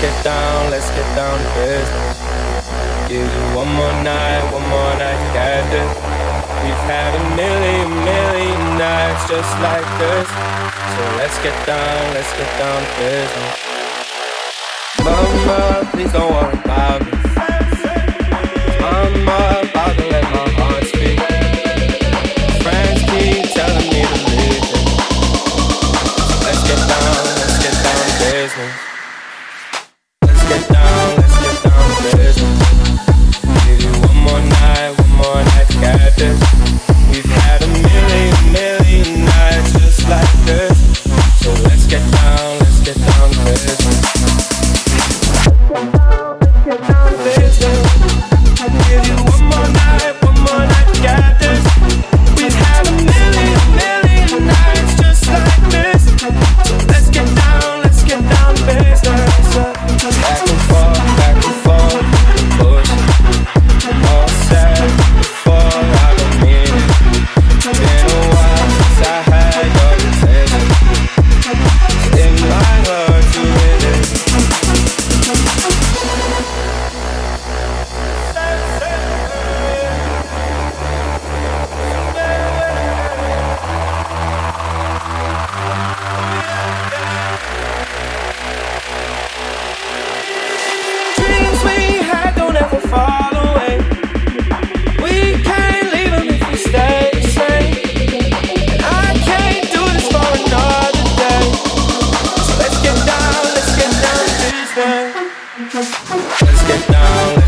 let's get down, let's get down to business. Give you one more night, one more night, got. We've had a million, million nights just like this. So let's get down, let's get down to business. Mama, please don't worry about Let's get down.